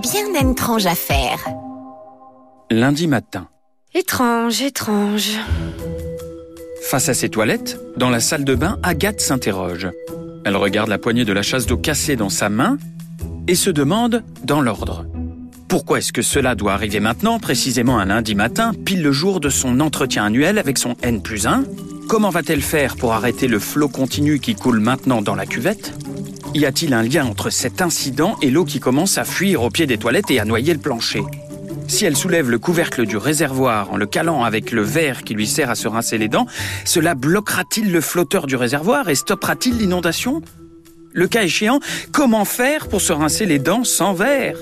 bien étrange à faire. Lundi matin. Étrange, étrange. Face à ses toilettes, dans la salle de bain, Agathe s'interroge. Elle regarde la poignée de la chasse d'eau cassée dans sa main et se demande dans l'ordre. Pourquoi est-ce que cela doit arriver maintenant, précisément un lundi matin, pile le jour de son entretien annuel avec son N plus 1 Comment va-t-elle faire pour arrêter le flot continu qui coule maintenant dans la cuvette? Y a-t-il un lien entre cet incident et l'eau qui commence à fuir au pied des toilettes et à noyer le plancher? Si elle soulève le couvercle du réservoir en le calant avec le verre qui lui sert à se rincer les dents, cela bloquera-t-il le flotteur du réservoir et stoppera-t-il l'inondation? Le cas échéant, comment faire pour se rincer les dents sans verre?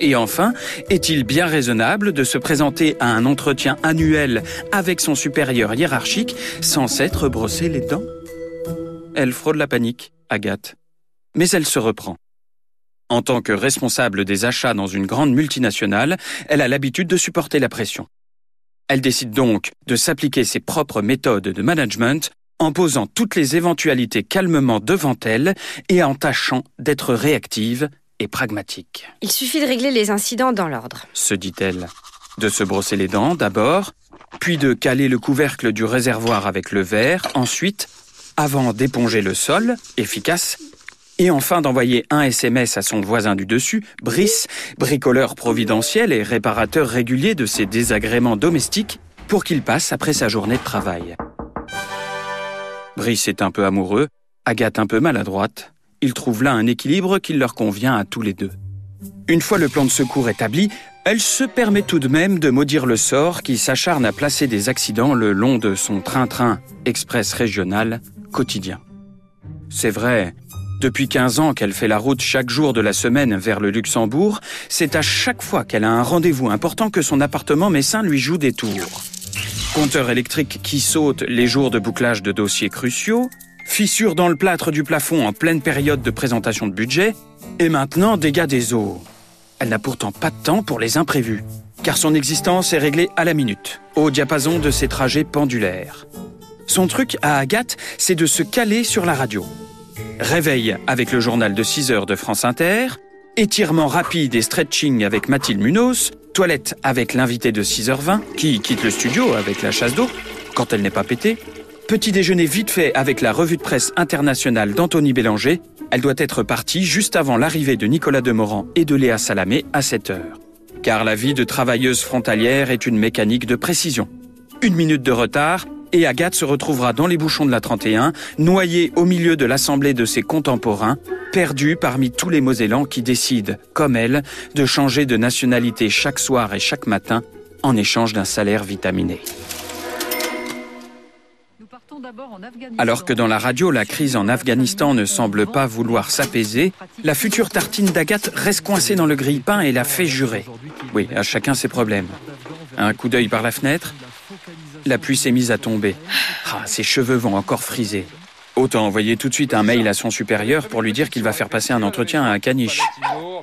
Et enfin, est-il bien raisonnable de se présenter à un entretien annuel avec son supérieur hiérarchique sans s'être brossé les dents? Elle frôle la panique, Agathe. Mais elle se reprend. En tant que responsable des achats dans une grande multinationale, elle a l'habitude de supporter la pression. Elle décide donc de s'appliquer ses propres méthodes de management en posant toutes les éventualités calmement devant elle et en tâchant d'être réactive et pragmatique. Il suffit de régler les incidents dans l'ordre, se dit-elle. De se brosser les dents d'abord, puis de caler le couvercle du réservoir avec le verre, ensuite, avant d'éponger le sol, efficace, et enfin d'envoyer un SMS à son voisin du dessus, Brice, bricoleur providentiel et réparateur régulier de ses désagréments domestiques, pour qu'il passe après sa journée de travail. Brice est un peu amoureux, Agathe un peu maladroite. Ils trouvent là un équilibre qui leur convient à tous les deux. Une fois le plan de secours établi, elle se permet tout de même de maudire le sort qui s'acharne à placer des accidents le long de son train-train express régional quotidien. C'est vrai, depuis 15 ans qu'elle fait la route chaque jour de la semaine vers le Luxembourg, c'est à chaque fois qu'elle a un rendez-vous important que son appartement messin lui joue des tours. Compteur électrique qui saute les jours de bouclage de dossiers cruciaux, fissures dans le plâtre du plafond en pleine période de présentation de budget, et maintenant dégâts des eaux. Elle n'a pourtant pas de temps pour les imprévus, car son existence est réglée à la minute, au diapason de ses trajets pendulaires. Son truc à Agathe, c'est de se caler sur la radio. Réveil avec le journal de 6 heures de France Inter, étirement rapide et stretching avec Mathilde Munoz, toilette avec l'invité de 6h20 qui quitte le studio avec la chasse d'eau quand elle n'est pas pétée, petit déjeuner vite fait avec la revue de presse internationale d'Anthony Bélanger, elle doit être partie juste avant l'arrivée de Nicolas Demorand et de Léa Salamé à 7 heures. Car la vie de travailleuse frontalière est une mécanique de précision. Une minute de retard et Agathe se retrouvera dans les bouchons de la 31, noyée au milieu de l'assemblée de ses contemporains, perdue parmi tous les Mosellans qui décident, comme elle, de changer de nationalité chaque soir et chaque matin en échange d'un salaire vitaminé. Alors que dans la radio, la crise en Afghanistan ne semble pas vouloir s'apaiser, la future tartine d'Agathe reste coincée dans le grille-pain et la fait jurer. Oui, à chacun ses problèmes. Un coup d'œil par la fenêtre, la pluie s'est mise à tomber. Ah, ses cheveux vont encore friser. Autant envoyer tout de suite un mail à son supérieur pour lui dire qu'il va faire passer un entretien à un caniche.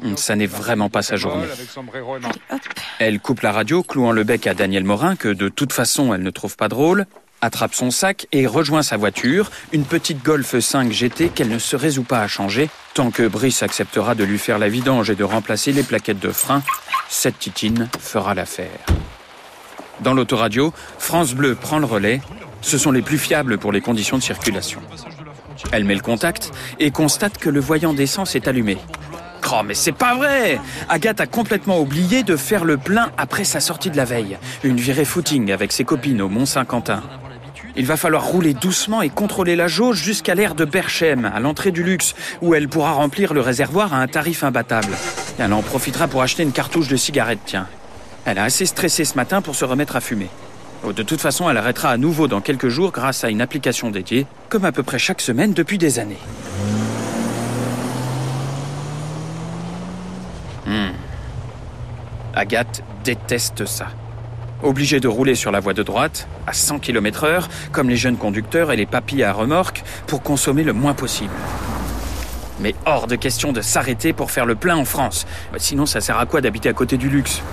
Hmm, ça n'est vraiment pas sa journée. Elle coupe la radio, clouant le bec à Daniel Morin, que de toute façon elle ne trouve pas drôle, attrape son sac et rejoint sa voiture, une petite Golf 5 GT qu'elle ne se résout pas à changer, tant que Brice acceptera de lui faire la vidange et de remplacer les plaquettes de frein. Cette titine fera l'affaire. Dans l'autoradio, France Bleu prend le relais. Ce sont les plus fiables pour les conditions de circulation. Elle met le contact et constate que le voyant d'essence est allumé. Oh, mais c'est pas vrai Agathe a complètement oublié de faire le plein après sa sortie de la veille. Une virée footing avec ses copines au Mont-Saint-Quentin. Il va falloir rouler doucement et contrôler la jauge jusqu'à l'aire de Berchem, à l'entrée du luxe, où elle pourra remplir le réservoir à un tarif imbattable. Elle en profitera pour acheter une cartouche de cigarette, tiens. Elle a assez stressé ce matin pour se remettre à fumer. Oh, de toute façon, elle arrêtera à nouveau dans quelques jours grâce à une application dédiée, comme à peu près chaque semaine depuis des années. Hmm. Agathe déteste ça. Obligée de rouler sur la voie de droite, à 100 km heure, comme les jeunes conducteurs et les papilles à remorque, pour consommer le moins possible. Mais hors de question de s'arrêter pour faire le plein en France. Sinon, ça sert à quoi d'habiter à côté du luxe?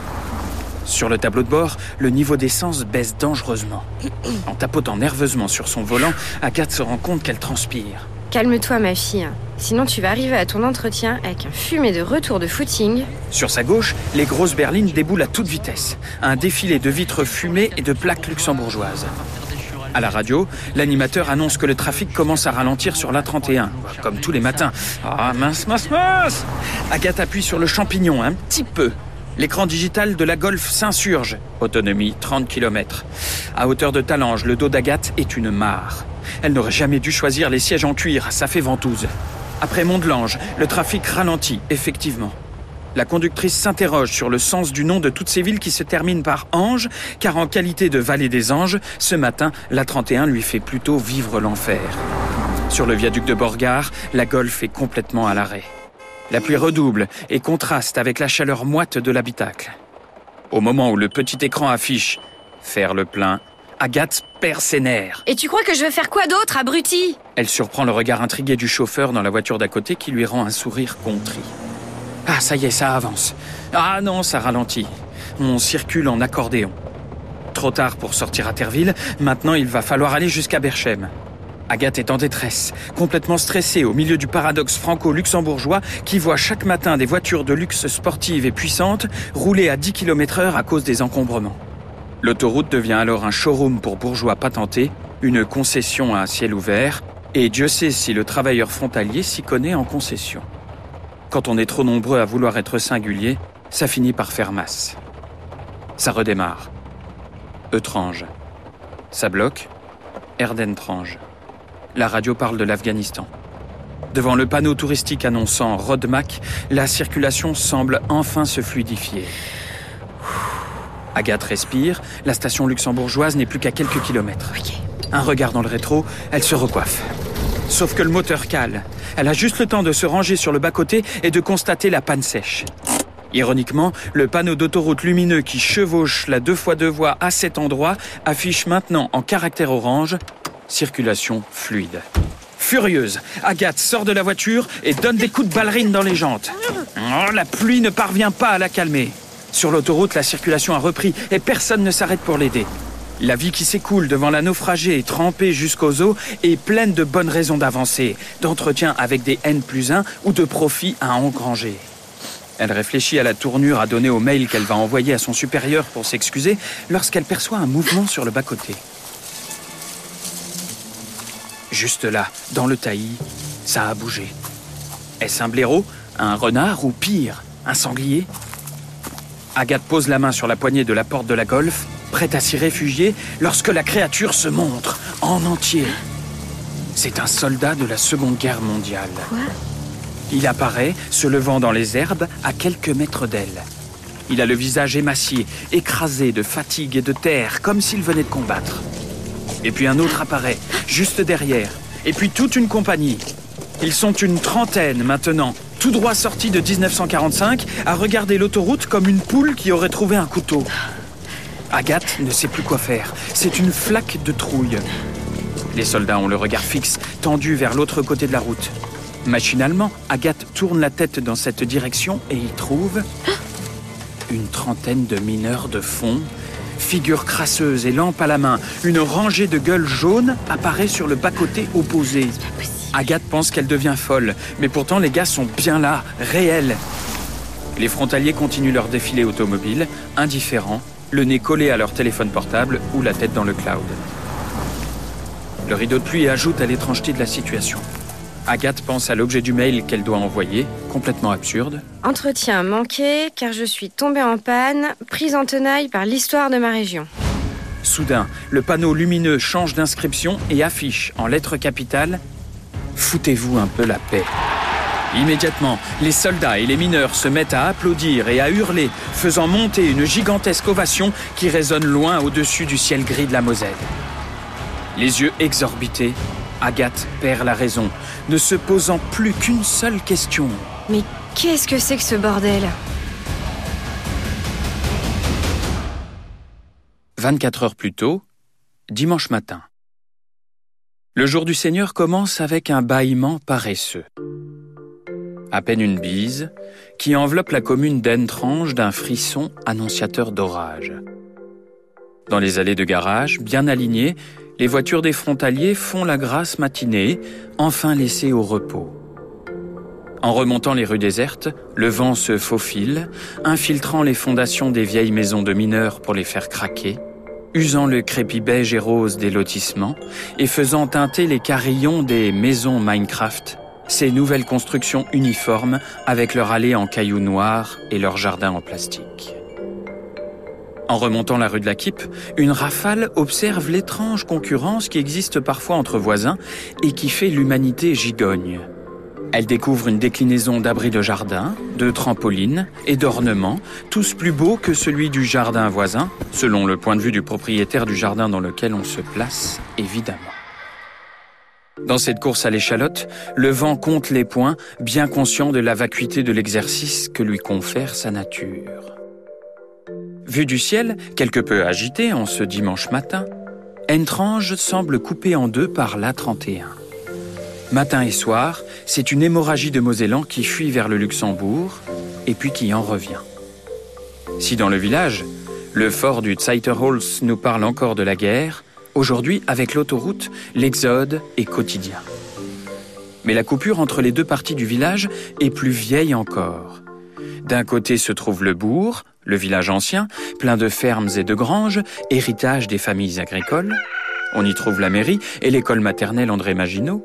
Sur le tableau de bord, le niveau d'essence baisse dangereusement. En tapotant nerveusement sur son volant, Agathe se rend compte qu'elle transpire. Calme-toi, ma fille. Sinon, tu vas arriver à ton entretien avec un fumé de retour de footing. Sur sa gauche, les grosses berlines déboulent à toute vitesse. Un défilé de vitres fumées et de plaques luxembourgeoises. À la radio, l'animateur annonce que le trafic commence à ralentir sur l'A31, comme tous les matins. Ah mince, mince, mince Agathe appuie sur le champignon un petit peu. L'écran digital de la Golf s'insurge. Autonomie 30 km. À hauteur de Talange, le dos d'Agathe est une mare. Elle n'aurait jamais dû choisir les sièges en cuir, ça fait ventouse. Après Mont-de-Lange, le trafic ralentit, effectivement. La conductrice s'interroge sur le sens du nom de toutes ces villes qui se terminent par Ange, car en qualité de vallée des anges, ce matin, la 31 lui fait plutôt vivre l'enfer. Sur le viaduc de Borgard, la Golf est complètement à l'arrêt. La pluie redouble et contraste avec la chaleur moite de l'habitacle. Au moment où le petit écran affiche Faire le plein, Agathe perd ses nerfs. Et tu crois que je vais faire quoi d'autre, abruti? Elle surprend le regard intrigué du chauffeur dans la voiture d'à côté qui lui rend un sourire contrit. Ah, ça y est, ça avance. Ah non, ça ralentit. On circule en accordéon. Trop tard pour sortir à Terville, maintenant il va falloir aller jusqu'à Berchem. Agathe est en détresse, complètement stressée au milieu du paradoxe franco-luxembourgeois qui voit chaque matin des voitures de luxe sportives et puissantes rouler à 10 km heure à cause des encombrements. L'autoroute devient alors un showroom pour bourgeois patentés, une concession à ciel ouvert, et Dieu sait si le travailleur frontalier s'y connaît en concession. Quand on est trop nombreux à vouloir être singulier, ça finit par faire masse. Ça redémarre. Eutrange. Ça bloque. Erdentrange. La radio parle de l'Afghanistan. Devant le panneau touristique annonçant Rodmac, la circulation semble enfin se fluidifier. Agathe respire, la station luxembourgeoise n'est plus qu'à quelques kilomètres. Un regard dans le rétro, elle se recoiffe. Sauf que le moteur cale. Elle a juste le temps de se ranger sur le bas-côté et de constater la panne sèche. Ironiquement, le panneau d'autoroute lumineux qui chevauche la deux fois deux voies à cet endroit affiche maintenant en caractère orange circulation fluide. Furieuse, Agathe sort de la voiture et donne des coups de ballerine dans les jantes. Oh, la pluie ne parvient pas à la calmer. Sur l'autoroute, la circulation a repris et personne ne s'arrête pour l'aider. La vie qui s'écoule devant la naufragée trempée jusqu'aux os est pleine de bonnes raisons d'avancer, d'entretien avec des N plus 1 ou de profits à engranger. Elle réfléchit à la tournure à donner au mail qu'elle va envoyer à son supérieur pour s'excuser lorsqu'elle perçoit un mouvement sur le bas-côté. Juste là, dans le taillis, ça a bougé. Est-ce un blaireau, un renard ou pire, un sanglier? Agathe pose la main sur la poignée de la porte de la golf, prête à s'y réfugier, lorsque la créature se montre en entier. C'est un soldat de la Seconde Guerre mondiale. Quoi? Il apparaît, se levant dans les herbes, à quelques mètres d'elle. Il a le visage émacié, écrasé de fatigue et de terre, comme s'il venait de combattre. Et puis un autre apparaît, juste derrière. Et puis toute une compagnie. Ils sont une trentaine maintenant, tout droit sortis de 1945, à regarder l'autoroute comme une poule qui aurait trouvé un couteau. Agathe ne sait plus quoi faire. C'est une flaque de trouille. Les soldats ont le regard fixe, tendu vers l'autre côté de la route. Machinalement, Agathe tourne la tête dans cette direction et y trouve une trentaine de mineurs de fond, figures crasseuses et lampes à la main. Une rangée de gueules jaunes apparaît sur le bas-côté opposé. Agathe pense qu'elle devient folle, mais pourtant les gars sont bien là, réels. Les frontaliers continuent leur défilé automobile, indifférents, le nez collé à leur téléphone portable ou la tête dans le cloud. Le rideau de pluie ajoute à l'étrangeté de la situation. Agathe pense à l'objet du mail qu'elle doit envoyer, complètement absurde. Entretien manqué car je suis tombée en panne, prise en tenaille par l'histoire de ma région. Soudain, le panneau lumineux change d'inscription et affiche en lettres capitales Foutez-vous un peu la paix. Immédiatement, les soldats et les mineurs se mettent à applaudir et à hurler, faisant monter une gigantesque ovation qui résonne loin au-dessus du ciel gris de la Moselle. Les yeux exorbités, Agathe perd la raison, ne se posant plus qu'une seule question. Mais qu'est-ce que c'est que ce bordel? 24 heures plus tôt, dimanche matin. Le jour du Seigneur commence avec un bâillement paresseux. À peine une bise, qui enveloppe la commune d'Entrange d'un frisson annonciateur d'orage. Dans les allées de garage, bien alignées, les voitures des frontaliers font la grasse matinée, enfin laissées au repos. En remontant les rues désertes, le vent se faufile, infiltrant les fondations des vieilles maisons de mineurs pour les faire craquer, usant le crépi beige et rose des lotissements et faisant teinter les carillons des maisons Minecraft, ces nouvelles constructions uniformes avec leur allée en cailloux noirs et leur jardin en plastique. En remontant la rue de la Kippe, une rafale observe l'étrange concurrence qui existe parfois entre voisins et qui fait l'humanité gigogne. Elle découvre une déclinaison d'abris de jardin, de trampolines et d'ornements, tous plus beaux que celui du jardin voisin, selon le point de vue du propriétaire du jardin dans lequel on se place, évidemment. Dans cette course à l'échalote, le vent compte les points, bien conscient de la vacuité de l'exercice que lui confère sa nature. Vu du ciel, quelque peu agité en ce dimanche matin, Entrange semble coupé en deux par l'A31. Matin et soir, c'est une hémorragie de Mosellan qui fuit vers le Luxembourg et puis qui en revient. Si dans le village, le fort du Zeiterholz nous parle encore de la guerre, aujourd'hui, avec l'autoroute, l'exode est quotidien. Mais la coupure entre les deux parties du village est plus vieille encore. D'un côté se trouve le bourg, le village ancien, plein de fermes et de granges, héritage des familles agricoles. On y trouve la mairie et l'école maternelle André Maginot.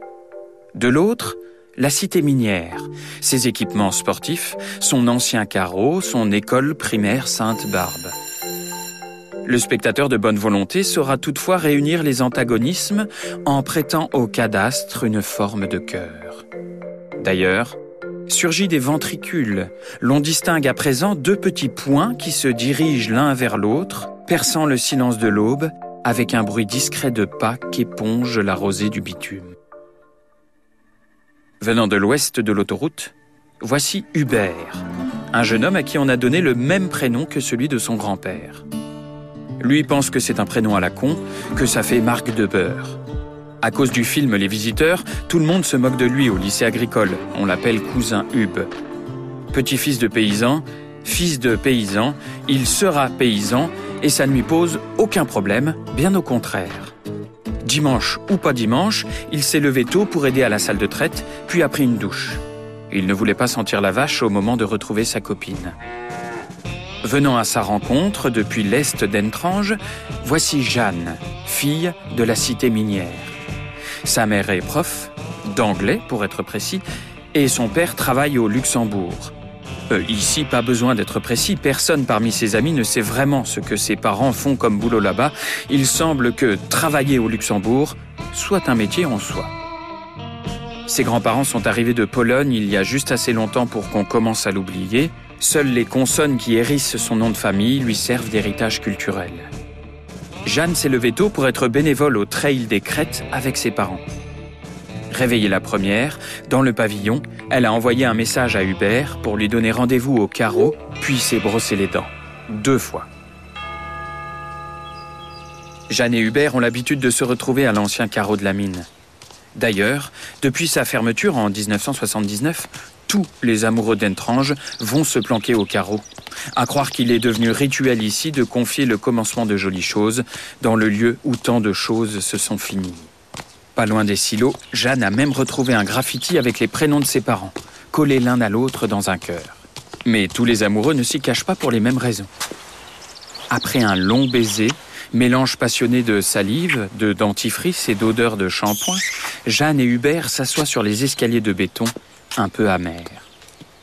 De l'autre, la cité minière, ses équipements sportifs, son ancien carreau, son école primaire Sainte-Barbe. Le spectateur de bonne volonté saura toutefois réunir les antagonismes en prêtant au cadastre une forme de cœur. D'ailleurs, surgit des ventricules. L'on distingue à présent deux petits points qui se dirigent l'un vers l'autre, perçant le silence de l'aube avec un bruit discret de pas qu'éponge la rosée du bitume. Venant de l'ouest de l'autoroute, voici Hubert, un jeune homme à qui on a donné le même prénom que celui de son grand-père. Lui pense que c'est un prénom à la con, que ça fait marque de beurre. À cause du film Les Visiteurs, tout le monde se moque de lui au lycée agricole. On l'appelle cousin Hub. Petit-fils de paysan, fils de paysan, il sera paysan et ça ne lui pose aucun problème, bien au contraire. Dimanche ou pas dimanche, il s'est levé tôt pour aider à la salle de traite, puis a pris une douche. Il ne voulait pas sentir la vache au moment de retrouver sa copine. Venant à sa rencontre depuis l'est d'Entrange, voici Jeanne, fille de la cité minière. Sa mère est prof, d'anglais pour être précis, et son père travaille au Luxembourg. Euh, ici, pas besoin d'être précis, personne parmi ses amis ne sait vraiment ce que ses parents font comme boulot là-bas. Il semble que travailler au Luxembourg soit un métier en soi. Ses grands-parents sont arrivés de Pologne il y a juste assez longtemps pour qu'on commence à l'oublier. Seules les consonnes qui hérissent son nom de famille lui servent d'héritage culturel. Jeanne s'est levée tôt pour être bénévole au Trail des Crêtes avec ses parents. Réveillée la première, dans le pavillon, elle a envoyé un message à Hubert pour lui donner rendez-vous au carreau, puis s'est brossé les dents. Deux fois. Jeanne et Hubert ont l'habitude de se retrouver à l'ancien carreau de la mine. D'ailleurs, depuis sa fermeture en 1979, tous les amoureux d'Entrange vont se planquer au carreau. À croire qu'il est devenu rituel ici de confier le commencement de jolies choses dans le lieu où tant de choses se sont finies. Pas loin des silos, Jeanne a même retrouvé un graffiti avec les prénoms de ses parents, collés l'un à l'autre dans un cœur. Mais tous les amoureux ne s'y cachent pas pour les mêmes raisons. Après un long baiser, mélange passionné de salive, de dentifrice et d'odeur de shampoing, Jeanne et Hubert s'assoient sur les escaliers de béton, un peu amers.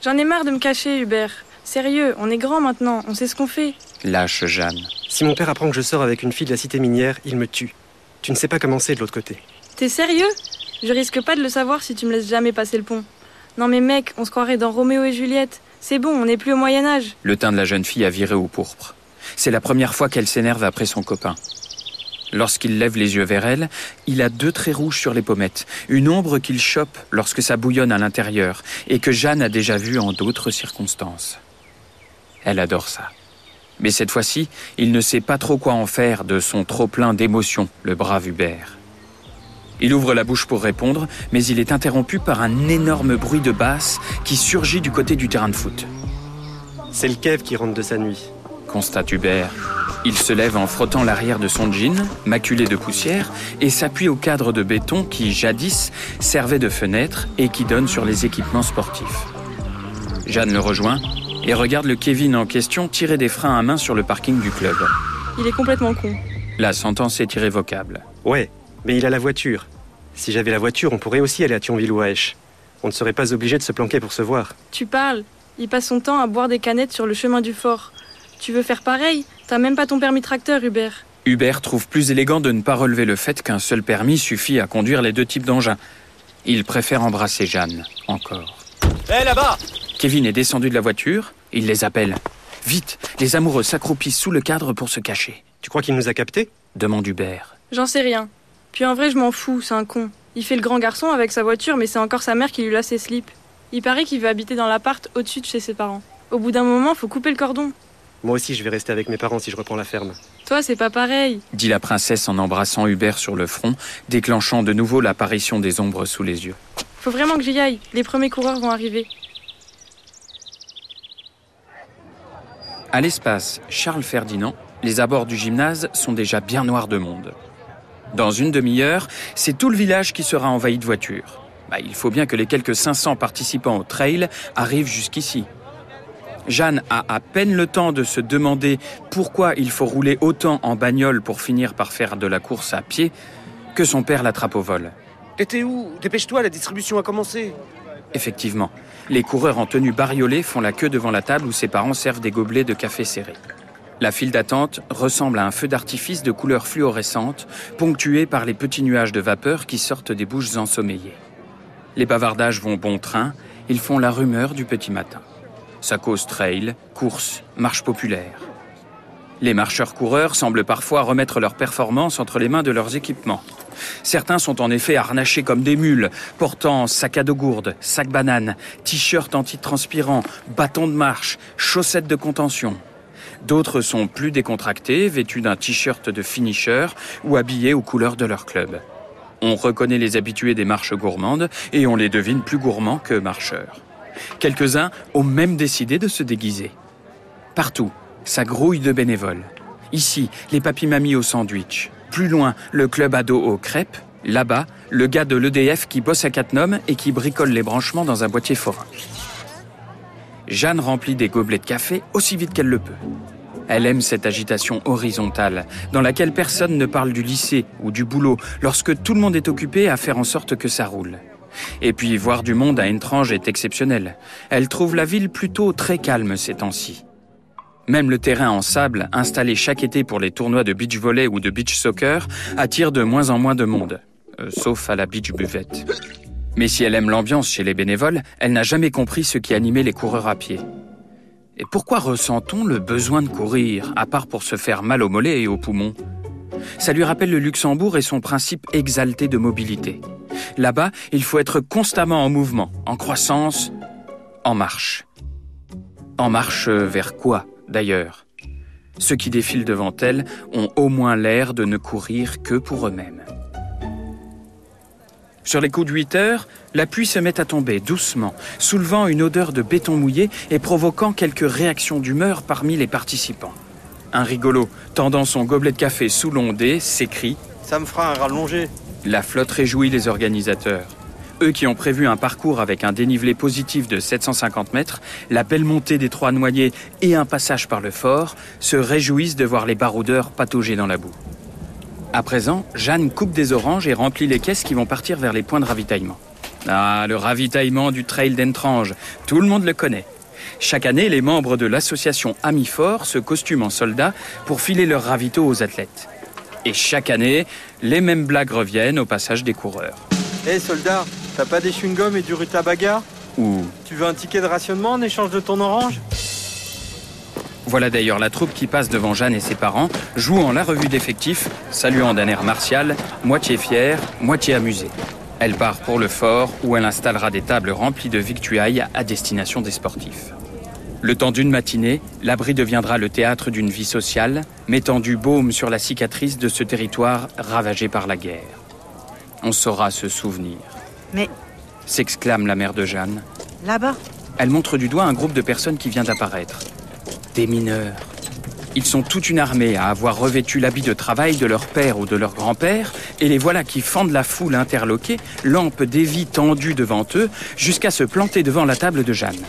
J'en ai marre de me cacher, Hubert. Sérieux, on est grand maintenant, on sait ce qu'on fait. Lâche Jeanne. Si mon père apprend que je sors avec une fille de la cité minière, il me tue. Tu ne sais pas comment c'est de l'autre côté. T'es sérieux? Je risque pas de le savoir si tu me laisses jamais passer le pont. Non mais mec, on se croirait dans Roméo et Juliette. C'est bon, on n'est plus au Moyen Âge. Le teint de la jeune fille a viré au pourpre. C'est la première fois qu'elle s'énerve après son copain. Lorsqu'il lève les yeux vers elle, il a deux traits rouges sur les pommettes, une ombre qu'il chope lorsque ça bouillonne à l'intérieur et que Jeanne a déjà vue en d'autres circonstances. Elle adore ça. Mais cette fois-ci, il ne sait pas trop quoi en faire de son trop plein d'émotions, le brave Hubert. Il ouvre la bouche pour répondre, mais il est interrompu par un énorme bruit de basse qui surgit du côté du terrain de foot. C'est le Kev qui rentre de sa nuit. Constate Hubert. Il se lève en frottant l'arrière de son jean, maculé de poussière, et s'appuie au cadre de béton qui, jadis, servait de fenêtre et qui donne sur les équipements sportifs. Jeanne le rejoint et regarde le Kevin en question tirer des freins à main sur le parking du club. Il est complètement con. La sentence est irrévocable. Ouais, mais il a la voiture. Si j'avais la voiture, on pourrait aussi aller à Thionville ou à Esch. On ne serait pas obligé de se planquer pour se voir. Tu parles. Il passe son temps à boire des canettes sur le chemin du fort. Tu veux faire pareil? T'as même pas ton permis tracteur, Hubert. Hubert trouve plus élégant de ne pas relever le fait qu'un seul permis suffit à conduire les deux types d'engins. Il préfère embrasser Jeanne, encore. Hé, là-bas Kevin est descendu de la voiture, il les appelle. Vite, les amoureux s'accroupissent sous le cadre pour se cacher. Tu crois qu'il nous a captés? Demande Hubert. J'en sais rien. Puis en vrai, je m'en fous, c'est un con. Il fait le grand garçon avec sa voiture, mais c'est encore sa mère qui lui laisse ses slips. Il paraît qu'il veut habiter dans l'appart au-dessus de chez ses parents. Au bout d'un moment, faut couper le cordon. Moi aussi, je vais rester avec mes parents si je reprends la ferme. Toi, c'est pas pareil. Dit la princesse en embrassant Hubert sur le front, déclenchant de nouveau l'apparition des ombres sous les yeux. Faut vraiment que j'y aille. Les premiers coureurs vont arriver. À l'espace Charles Ferdinand, les abords du gymnase sont déjà bien noirs de monde. Dans une demi-heure, c'est tout le village qui sera envahi de voitures. Bah, il faut bien que les quelques 500 participants au trail arrivent jusqu'ici. Jeanne a à peine le temps de se demander pourquoi il faut rouler autant en bagnole pour finir par faire de la course à pied que son père l'attrape au vol. T'étais où? Dépêche-toi, la distribution a commencé. Effectivement, les coureurs en tenue bariolée font la queue devant la table où ses parents servent des gobelets de café serré. La file d'attente ressemble à un feu d'artifice de couleur fluorescente, ponctué par les petits nuages de vapeur qui sortent des bouches ensommeillées. Les bavardages vont bon train, ils font la rumeur du petit matin. Ça cause trail, course, marche populaire. Les marcheurs-coureurs semblent parfois remettre leur performance entre les mains de leurs équipements. Certains sont en effet harnachés comme des mules, portant sac à dos gourde, sac banane, t-shirt antitranspirant, bâton de marche, chaussettes de contention. D'autres sont plus décontractés, vêtus d'un t-shirt de finisher ou habillés aux couleurs de leur club. On reconnaît les habitués des marches gourmandes et on les devine plus gourmands que marcheurs. Quelques-uns ont même décidé de se déguiser. Partout, ça grouille de bénévoles. Ici, les papis-mamies au sandwich. Plus loin, le club ado aux crêpes. Là-bas, le gars de l'EDF qui bosse à Cattenom et qui bricole les branchements dans un boîtier forain. Jeanne remplit des gobelets de café aussi vite qu'elle le peut. Elle aime cette agitation horizontale, dans laquelle personne ne parle du lycée ou du boulot, lorsque tout le monde est occupé à faire en sorte que ça roule. Et puis voir du monde à Entrange est exceptionnel. Elle trouve la ville plutôt très calme ces temps-ci. Même le terrain en sable, installé chaque été pour les tournois de beach volley ou de beach soccer, attire de moins en moins de monde, euh, sauf à la beach buvette. Mais si elle aime l'ambiance chez les bénévoles, elle n'a jamais compris ce qui animait les coureurs à pied. Et pourquoi ressent-on le besoin de courir, à part pour se faire mal aux mollets et aux poumons? Ça lui rappelle le Luxembourg et son principe exalté de mobilité. Là-bas, il faut être constamment en mouvement, en croissance, en marche. En marche vers quoi, d'ailleurs? Ceux qui défilent devant elle ont au moins l'air de ne courir que pour eux-mêmes. Sur les coups de 8 heures, la pluie se met à tomber doucement, soulevant une odeur de béton mouillé et provoquant quelques réactions d'humeur parmi les participants. Un rigolo, tendant son gobelet de café sous l'ondée, s'écrie Ça me fera un rallongé. La flotte réjouit les organisateurs. Eux qui ont prévu un parcours avec un dénivelé positif de 750 mètres, la belle montée des Trois Noyers et un passage par le fort, se réjouissent de voir les baroudeurs patauger dans la boue. À présent, Jeanne coupe des oranges et remplit les caisses qui vont partir vers les points de ravitaillement. Ah, le ravitaillement du trail d'Entrange, tout le monde le connaît. Chaque année, les membres de l'association Amis Fort se costument en soldats pour filer leurs ravitaux aux athlètes. Et chaque année, les mêmes blagues reviennent au passage des coureurs. Hé soldat, t'as pas des chewing-gums et du rutabaga? Ou Tu veux un ticket de rationnement en échange de ton orange? Voilà d'ailleurs la troupe qui passe devant Jeanne et ses parents, jouant la revue d'effectifs, saluant d'un air martial, moitié fier, moitié amusé. Elle part pour le fort où elle installera des tables remplies de victuailles à destination des sportifs. Le temps d'une matinée, l'abri deviendra le théâtre d'une vie sociale, mettant du baume sur la cicatrice de ce territoire ravagé par la guerre. On saura se souvenir. Mais S'exclame la mère de Jeanne. là-bas, Elle montre du doigt un groupe de personnes qui vient d'apparaître. Des mineurs. Ils sont toute une armée à avoir revêtu l'habit de travail de leur père ou de leur grand-père, et les voilà qui fendent la foule interloquée, lampe d'évie tendue devant eux, jusqu'à se planter devant la table de Jeanne.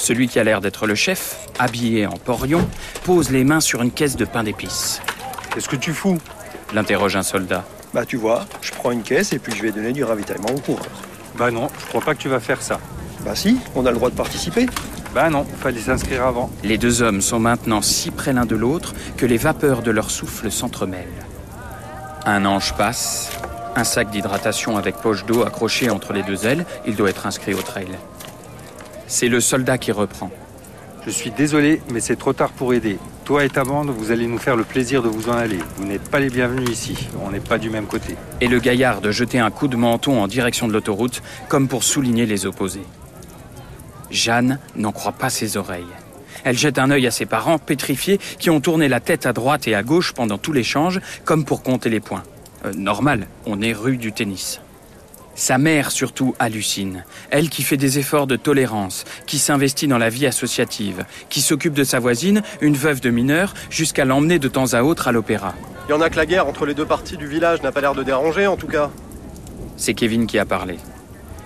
Celui qui a l'air d'être le chef, habillé en porion, pose les mains sur une caisse de pain d'épices. Qu'est-ce que tu fous? L'interroge un soldat. Bah tu vois, je prends une caisse et puis je vais donner du ravitaillement aux coureurs. Bah non, je crois pas que tu vas faire ça. Bah si, on a le droit de participer. Bah non, fallait s'inscrire avant. Les deux hommes sont maintenant si près l'un de l'autre que les vapeurs de leur souffle s'entremêlent. Un ange passe, un sac d'hydratation avec poche d'eau accroché entre les deux ailes, il doit être inscrit au trail. C'est le soldat qui reprend. Je suis désolé, mais c'est trop tard pour aider. Toi et ta bande, vous allez nous faire le plaisir de vous en aller. Vous n'êtes pas les bienvenus ici. On n'est pas du même côté. Et le gaillard de jeter un coup de menton en direction de l'autoroute, comme pour souligner les opposés. Jeanne n'en croit pas ses oreilles. Elle jette un œil à ses parents, pétrifiés, qui ont tourné la tête à droite et à gauche pendant tout l'échange, comme pour compter les points. Euh, normal, on est rue du tennis. Sa mère surtout hallucine. Elle qui fait des efforts de tolérance, qui s'investit dans la vie associative, qui s'occupe de sa voisine, une veuve de mineur, jusqu'à l'emmener de temps à autre à l'opéra. Il y en a que la guerre entre les deux parties du village n'a pas l'air de déranger en tout cas. C'est Kevin qui a parlé.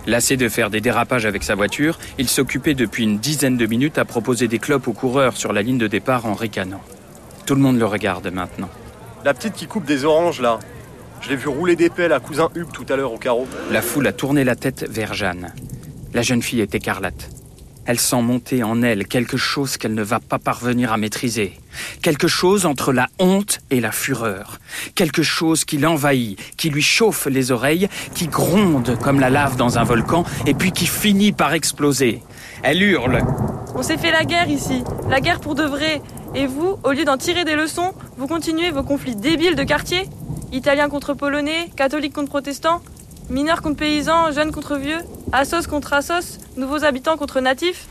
Lassé de faire des dérapages avec sa voiture, il s'occupait depuis une dizaine de minutes à proposer des clopes aux coureurs sur la ligne de départ en ricanant. Tout le monde le regarde maintenant. La petite qui coupe des oranges là. Je l'ai vu rouler des pelles à cousin Hub tout à l'heure au carreau. La foule a tourné la tête vers Jeanne. La jeune fille est écarlate. Elle sent monter en elle quelque chose qu'elle ne va pas parvenir à maîtriser. Quelque chose entre la honte et la fureur. Quelque chose qui l'envahit, qui lui chauffe les oreilles, qui gronde comme la lave dans un volcan et puis qui finit par exploser. Elle hurle. On s'est fait la guerre ici, la guerre pour de vrai. Et vous, au lieu d'en tirer des leçons, vous continuez vos conflits débiles de quartier? Italiens contre Polonais, catholiques contre protestants, mineurs contre paysans, jeunes contre vieux, Assos contre Assos, nouveaux habitants contre natifs.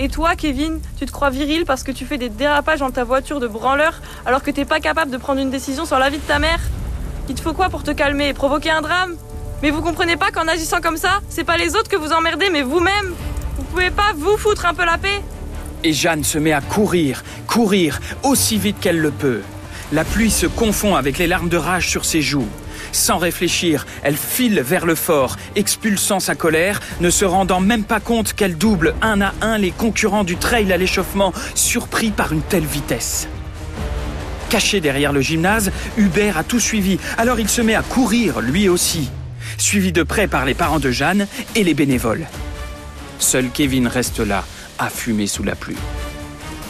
Et toi, Kevin, tu te crois viril parce que tu fais des dérapages dans ta voiture de branleur alors que t'es pas capable de prendre une décision sur la vie de ta mère? Il te faut quoi pour te calmer et provoquer un drame? Mais vous comprenez pas qu'en agissant comme ça, c'est pas les autres que vous emmerdez, mais vous-même. Vous pouvez pas vous foutre un peu la paix Et Jeanne se met à courir, courir, aussi vite qu'elle le peut. La pluie se confond avec les larmes de rage sur ses joues. Sans réfléchir, elle file vers le fort, expulsant sa colère, ne se rendant même pas compte qu'elle double un à un les concurrents du trail à l'échauffement, surpris par une telle vitesse. Caché derrière le gymnase, Hubert a tout suivi, alors il se met à courir lui aussi, suivi de près par les parents de Jeanne et les bénévoles. Seul Kevin reste là, à fumer sous la pluie.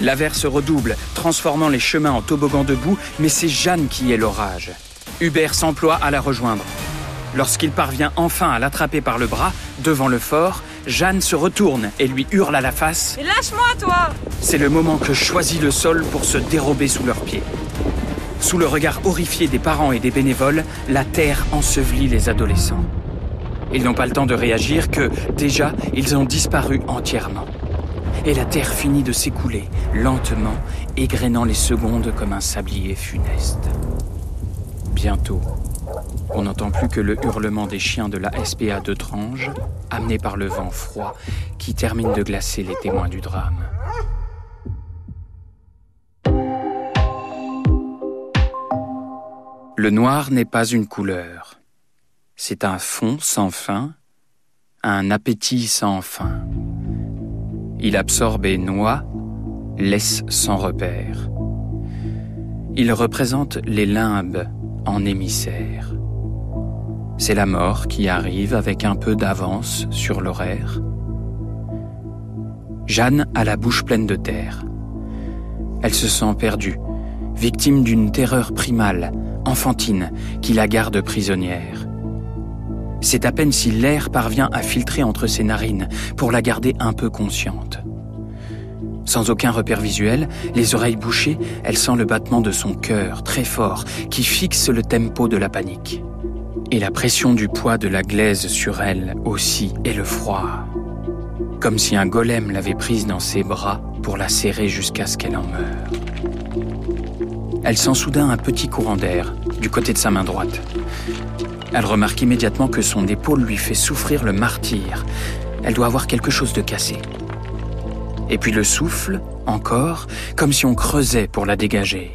L'averse redouble, transformant les chemins en toboggan de boue, mais c'est Jeanne qui est l'orage. Hubert s'emploie à la rejoindre. Lorsqu'il parvient enfin à l'attraper par le bras, devant le fort, Jeanne se retourne et lui hurle à la face lâche-moi, toi C'est le moment que choisit le sol pour se dérober sous leurs pieds. Sous le regard horrifié des parents et des bénévoles, la terre ensevelit les adolescents. Ils n'ont pas le temps de réagir que, déjà, ils ont disparu entièrement. Et la terre finit de s'écouler, lentement, égrénant les secondes comme un sablier funeste. Bientôt, on n'entend plus que le hurlement des chiens de la SPA de Trange, amenés par le vent froid qui termine de glacer les témoins du drame. Le noir n'est pas une couleur. C'est un fond sans fin, un appétit sans fin. Il absorbe et noie, laisse sans repère. Il représente les limbes en émissaire. C'est la mort qui arrive avec un peu d'avance sur l'horaire. Jeanne a la bouche pleine de terre. Elle se sent perdue, victime d'une terreur primale, enfantine, qui la garde prisonnière. C'est à peine si l'air parvient à filtrer entre ses narines pour la garder un peu consciente. Sans aucun repère visuel, les oreilles bouchées, elle sent le battement de son cœur très fort qui fixe le tempo de la panique. Et la pression du poids de la glaise sur elle aussi et le froid. Comme si un golem l'avait prise dans ses bras pour la serrer jusqu'à ce qu'elle en meure. Elle sent soudain un petit courant d'air du côté de sa main droite. Elle remarque immédiatement que son épaule lui fait souffrir le martyr. Elle doit avoir quelque chose de cassé. Et puis le souffle encore, comme si on creusait pour la dégager.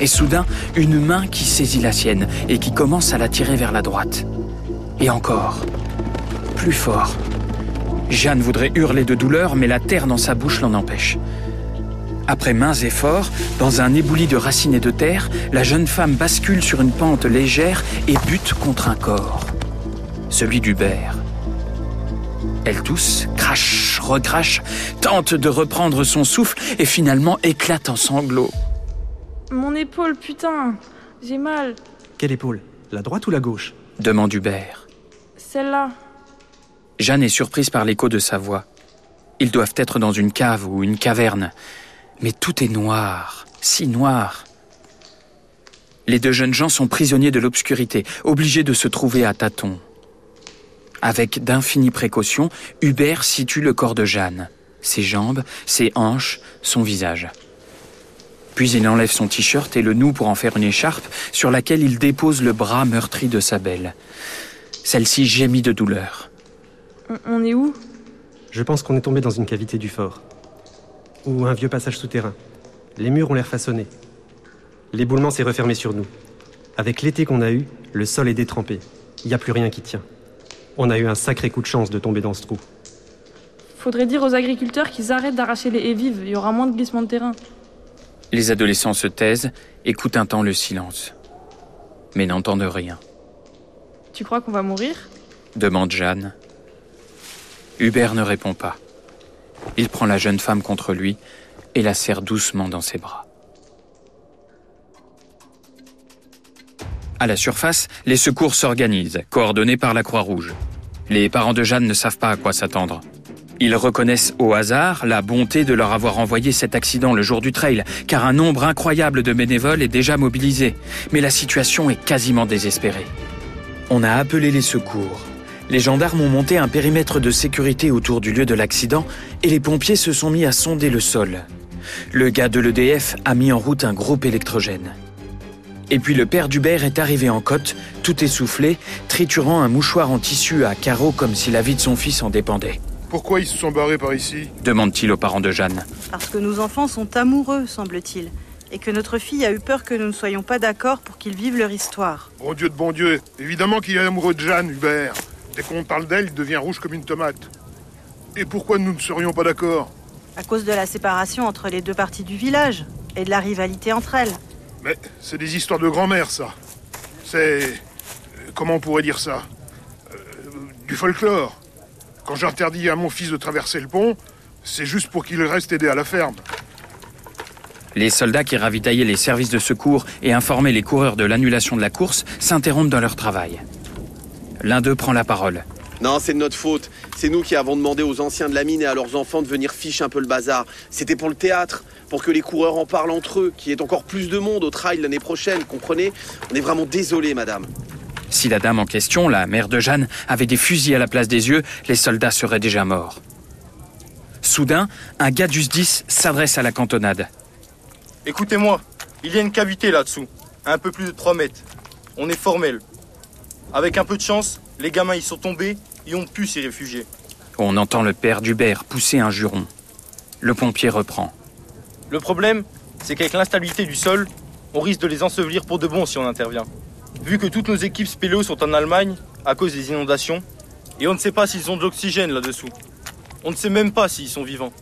Et soudain, une main qui saisit la sienne et qui commence à la tirer vers la droite. Et encore. Plus fort. Jeanne voudrait hurler de douleur, mais la terre dans sa bouche l'en empêche. Après mains efforts, dans un éboulis de racines et de terre, la jeune femme bascule sur une pente légère et bute contre un corps. Celui d'Hubert. Elle tousse, crache, recrache, tente de reprendre son souffle et finalement éclate en sanglots. Mon épaule, putain J'ai mal. Quelle épaule? La droite ou la gauche? Demande Hubert. Celle-là. Jeanne est surprise par l'écho de sa voix. Ils doivent être dans une cave ou une caverne. Mais tout est noir, si noir. Les deux jeunes gens sont prisonniers de l'obscurité, obligés de se trouver à tâtons. Avec d'infinies précautions, Hubert situe le corps de Jeanne, ses jambes, ses hanches, son visage. Puis il enlève son t-shirt et le noue pour en faire une écharpe sur laquelle il dépose le bras meurtri de sa belle. Celle-ci gémit de douleur. On, on est où? Je pense qu'on est tombé dans une cavité du fort. Ou un vieux passage souterrain. Les murs ont l'air façonnés. L'éboulement s'est refermé sur nous. Avec l'été qu'on a eu, le sol est détrempé. Il n'y a plus rien qui tient. On a eu un sacré coup de chance de tomber dans ce trou. Faudrait dire aux agriculteurs qu'ils arrêtent d'arracher les haies vives, il y aura moins de glissement de terrain. Les adolescents se taisent, écoutent un temps le silence. Mais n'entendent rien, Tu crois qu'on va mourir? Demande Jeanne. Hubert ne répond pas. Il prend la jeune femme contre lui et la serre doucement dans ses bras. À la surface, les secours s'organisent, coordonnés par la Croix-Rouge. Les parents de Jeanne ne savent pas à quoi s'attendre. Ils reconnaissent au hasard la bonté de leur avoir envoyé cet accident le jour du trail, car un nombre incroyable de bénévoles est déjà mobilisé. Mais la situation est quasiment désespérée. On a appelé les secours. Les gendarmes ont monté un périmètre de sécurité autour du lieu de l'accident et les pompiers se sont mis à sonder le sol. Le gars de l'EDF a mis en route un groupe électrogène. Et puis le père d'Hubert est arrivé en côte, tout essoufflé, triturant un mouchoir en tissu à carreaux comme si la vie de son fils en dépendait. Pourquoi ils se sont barrés par ici? Demande-t-il aux parents de Jeanne. Parce que nos enfants sont amoureux, semble-t-il. Et que notre fille a eu peur que nous ne soyons pas d'accord pour qu'ils vivent leur histoire. Bon Dieu de bon Dieu, évidemment qu'il est amoureux de Jeanne, Hubert. Dès qu'on parle d'elle, il devient rouge comme une tomate. Et pourquoi nous ne serions pas d'accord? À cause de la séparation entre les deux parties du village. Et de la rivalité entre elles. Mais c'est des histoires de grand-mère, ça. C'est... euh, Comment on pourrait dire ça? Euh, Du folklore. Quand j'interdis à mon fils de traverser le pont, c'est juste pour qu'il reste aider à la ferme. Les soldats qui ravitaillaient les services de secours et informaient les coureurs de l'annulation de la course s'interrompent dans leur travail. L'un d'eux prend la parole. Non, c'est de notre faute. C'est nous qui avons demandé aux anciens de la mine et à leurs enfants de venir ficher un peu le bazar. C'était pour le théâtre, pour que les coureurs en parlent entre eux, qu'il y ait encore plus de monde au trail l'année prochaine, comprenez? On est vraiment désolé, madame. Si la dame en question, la mère de Jeanne, avait des fusils à la place des yeux, les soldats seraient déjà morts. Soudain, un gars du SDIS s'adresse à la cantonade. Écoutez-moi, il y a une cavité là-dessous, à un peu plus de 3 mètres. On est formel. Avec un peu de chance, les gamins y sont tombés et ont pu s'y réfugier. On entend le père d'Hubert pousser un juron. Le pompier reprend. Le problème, c'est qu'avec l'instabilité du sol, on risque de les ensevelir pour de bon si on intervient. Vu que toutes nos équipes spéléo sont en Allemagne à cause des inondations, et on ne sait pas s'ils ont de l'oxygène là-dessous. On ne sait même pas s'ils sont vivants.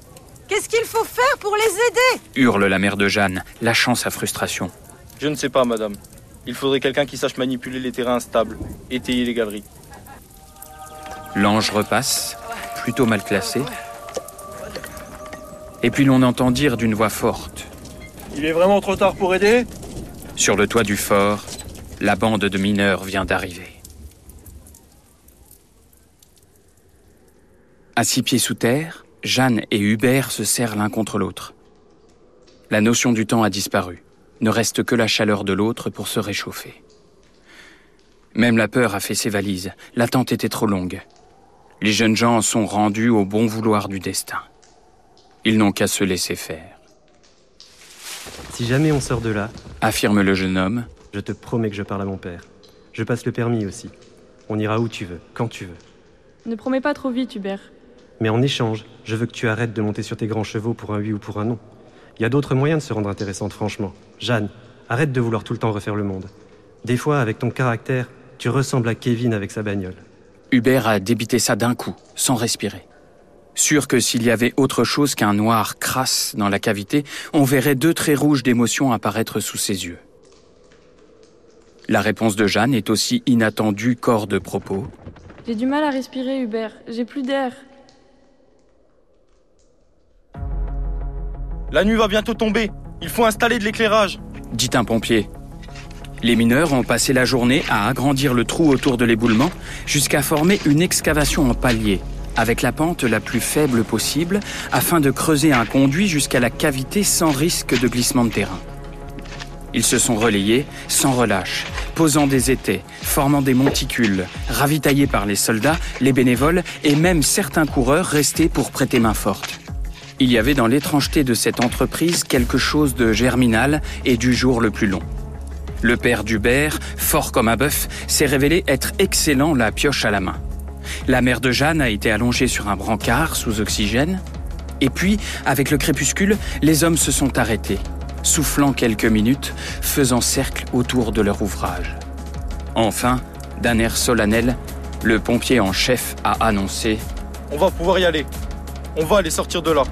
Qu'est-ce qu'il faut faire pour les aider? Hurle la mère de Jeanne, lâchant sa frustration. Je ne sais pas, madame. Il faudrait quelqu'un qui sache manipuler les terrains instables, étayer les galeries. L'ange repasse, plutôt mal classé. Et puis l'on entend dire d'une voix forte. Il est vraiment trop tard pour aider? Sur le toit du fort, la bande de mineurs vient d'arriver. À six pieds sous terre, Jeanne et Hubert se serrent l'un contre l'autre. La notion du temps a disparu. Ne reste que la chaleur de l'autre pour se réchauffer. Même la peur a fait ses valises. L'attente était trop longue. Les jeunes gens sont rendus au bon vouloir du destin. Ils n'ont qu'à se laisser faire, Si jamais on sort de là, affirme le jeune homme. je te promets que je parle à mon père. Je passe le permis aussi. On ira où tu veux, quand tu veux. Ne promets pas trop vite, Hubert. Mais en échange, je veux que tu arrêtes de monter sur tes grands chevaux pour un oui ou pour un non. Il y a d'autres moyens de se rendre intéressante, franchement. Jeanne, arrête de vouloir tout le temps refaire le monde. Des fois, avec ton caractère, tu ressembles à Kevin avec sa bagnole. Hubert a débité ça d'un coup, sans respirer. Sûr que s'il y avait autre chose qu'un noir crasse dans la cavité, on verrait deux traits rouges d'émotion apparaître sous ses yeux. La réponse de Jeanne est aussi inattendue qu'hors de propos. J'ai du mal à respirer, Hubert. J'ai plus d'air. La nuit va bientôt tomber. Il faut installer de l'éclairage. Dit un pompier. Les mineurs ont passé la journée à agrandir le trou autour de l'éboulement jusqu'à former une excavation en palier, avec la pente la plus faible possible, afin de creuser un conduit jusqu'à la cavité sans risque de glissement de terrain. Ils se sont relayés sans relâche, posant des étais, formant des monticules, ravitaillés par les soldats, les bénévoles et même certains coureurs restés pour prêter main forte. Il y avait dans l'étrangeté de cette entreprise quelque chose de germinal et du jour le plus long. Le père d'Hubert, fort comme un bœuf, s'est révélé être excellent la pioche à la main. La mère de Jeanne a été allongée sur un brancard sous oxygène. Et puis, avec le crépuscule, les hommes se sont arrêtés, soufflant quelques minutes, faisant cercle autour de leur ouvrage. Enfin, d'un air solennel, le pompier en chef a annoncé On va pouvoir y aller. On va aller sortir de là.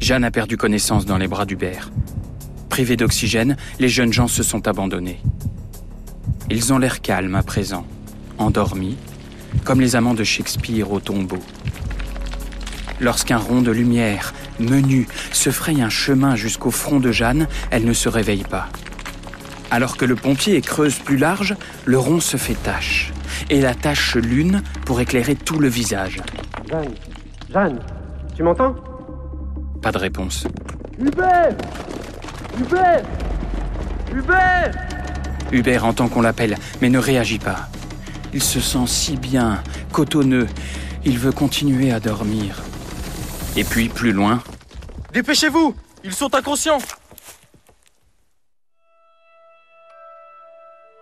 Jeanne a perdu connaissance dans les bras d'Hubert. Privés d'oxygène, les jeunes gens se sont abandonnés. Ils ont l'air calmes à présent, endormis, comme les amants de Shakespeare au tombeau. Lorsqu'un rond de lumière, menu, se fraye un chemin jusqu'au front de Jeanne, elle ne se réveille pas. Alors que le pompier creuse plus large, le rond se fait tache, et la tache lune pour éclairer tout le visage. Jeanne, Jeanne, tu m'entends? Pas de réponse. Hubert Hubert Hubert Hubert entend qu'on l'appelle, mais ne réagit pas. Il se sent si bien, cotonneux. Il veut continuer à dormir. Et puis, plus loin. Dépêchez-vous Ils sont inconscients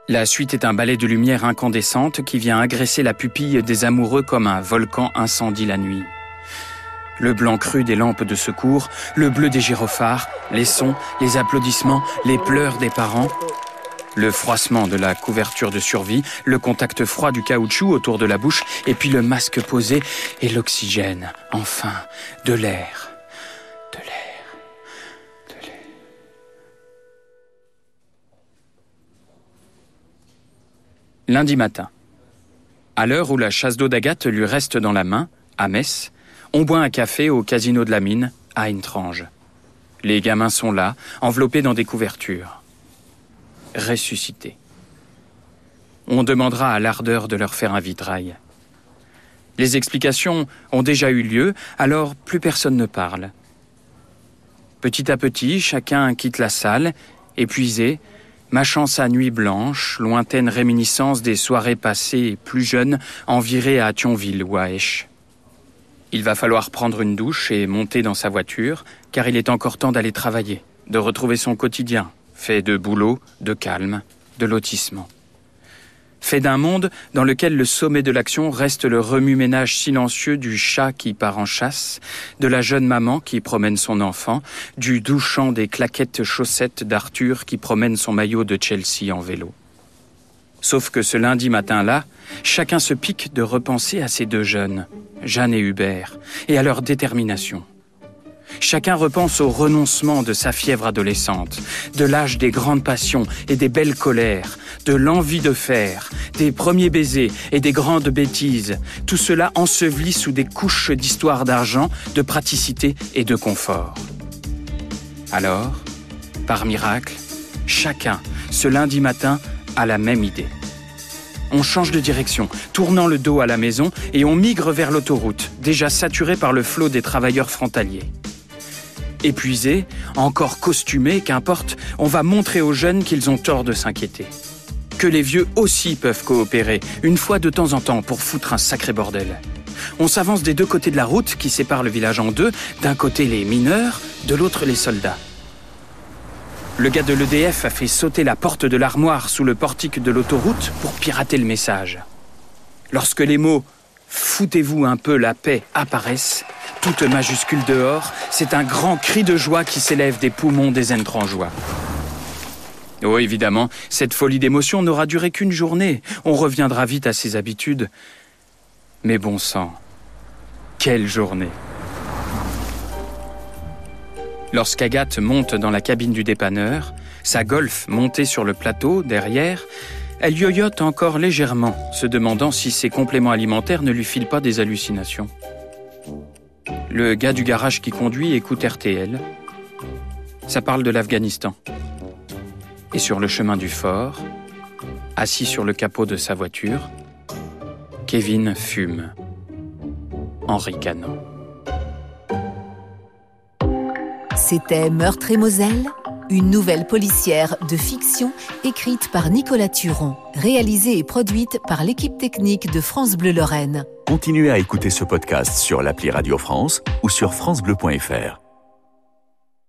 La suite est un balai de lumière incandescente qui vient agresser la pupille des amoureux comme un volcan incendie la nuit. Le blanc cru des lampes de secours, le bleu des gyrophares, les sons, les applaudissements, les pleurs des parents, le froissement de la couverture de survie, le contact froid du caoutchouc autour de la bouche, et puis le masque posé et l'oxygène, enfin, de l'air. De l'air. Lundi matin. À l'heure où la chasse d'eau d'Agathe lui reste dans la main, à Metz, on boit un café au casino de la mine, à Intrange. Les gamins sont là, enveloppés dans des couvertures. Ressuscités. On demandera à l'ardeur de leur faire un vitrail. Les explications ont déjà eu lieu, alors plus personne ne parle. Petit à petit, chacun quitte la salle, épuisé, mâchant sa nuit blanche, lointaine réminiscence des soirées passées plus jeunes en virée à Thionville ou à Esch. Il va falloir prendre une douche et monter dans sa voiture, car il est encore temps d'aller travailler, de retrouver son quotidien, fait de boulot, de calme, de lotissement. Fait d'un monde dans lequel le sommet de l'action reste le remue-ménage silencieux du chat qui part en chasse, de la jeune maman qui promène son enfant, du doux chant des claquettes chaussettes d'Arthur qui promène son maillot de Chelsea en vélo. Sauf que ce lundi matin-là, chacun se pique de repenser à ces deux jeunes, Jeanne et Hubert, et à leur détermination. Chacun repense au renoncement de sa fièvre adolescente, de l'âge des grandes passions et des belles colères, de l'envie de faire, des premiers baisers et des grandes bêtises, tout cela enseveli sous des couches d'histoire d'argent, de praticité et de confort. Alors, par miracle, chacun, ce lundi matin, a la même idée. On change de direction, tournant le dos à la maison, et on migre vers l'autoroute, déjà saturée par le flot des travailleurs frontaliers. Épuisés, encore costumés, qu'importe, on va montrer aux jeunes qu'ils ont tort de s'inquiéter. Que les vieux aussi peuvent coopérer, une fois de temps en temps, pour foutre un sacré bordel. On s'avance des deux côtés de la route qui sépare le village en deux, d'un côté les mineurs, de l'autre les soldats. Le gars de l'EDF a fait sauter la porte de l'armoire sous le portique de l'autoroute pour pirater le message. Lorsque les mots Foutez-vous un peu la paix apparaissent, toute majuscule dehors, c'est un grand cri de joie qui s'élève des poumons des Entrangeois. Oh, évidemment, cette folie d'émotion n'aura duré qu'une journée. On reviendra vite à ses habitudes. Mais bon sang, quelle journée Lorsqu'Agathe monte dans la cabine du dépanneur, sa golf montée sur le plateau derrière, elle yoyote encore légèrement, se demandant si ses compléments alimentaires ne lui filent pas des hallucinations. Le gars du garage qui conduit écoute RTL. Ça parle de l'Afghanistan. Et sur le chemin du fort, assis sur le capot de sa voiture, Kevin fume en ricanant. C'était Meurtre et Moselle, une nouvelle policière de fiction écrite par Nicolas Turon, réalisée et produite par l'équipe technique de France Bleu Lorraine. Continuez à écouter ce podcast sur l'appli Radio France ou sur francebleu.fr.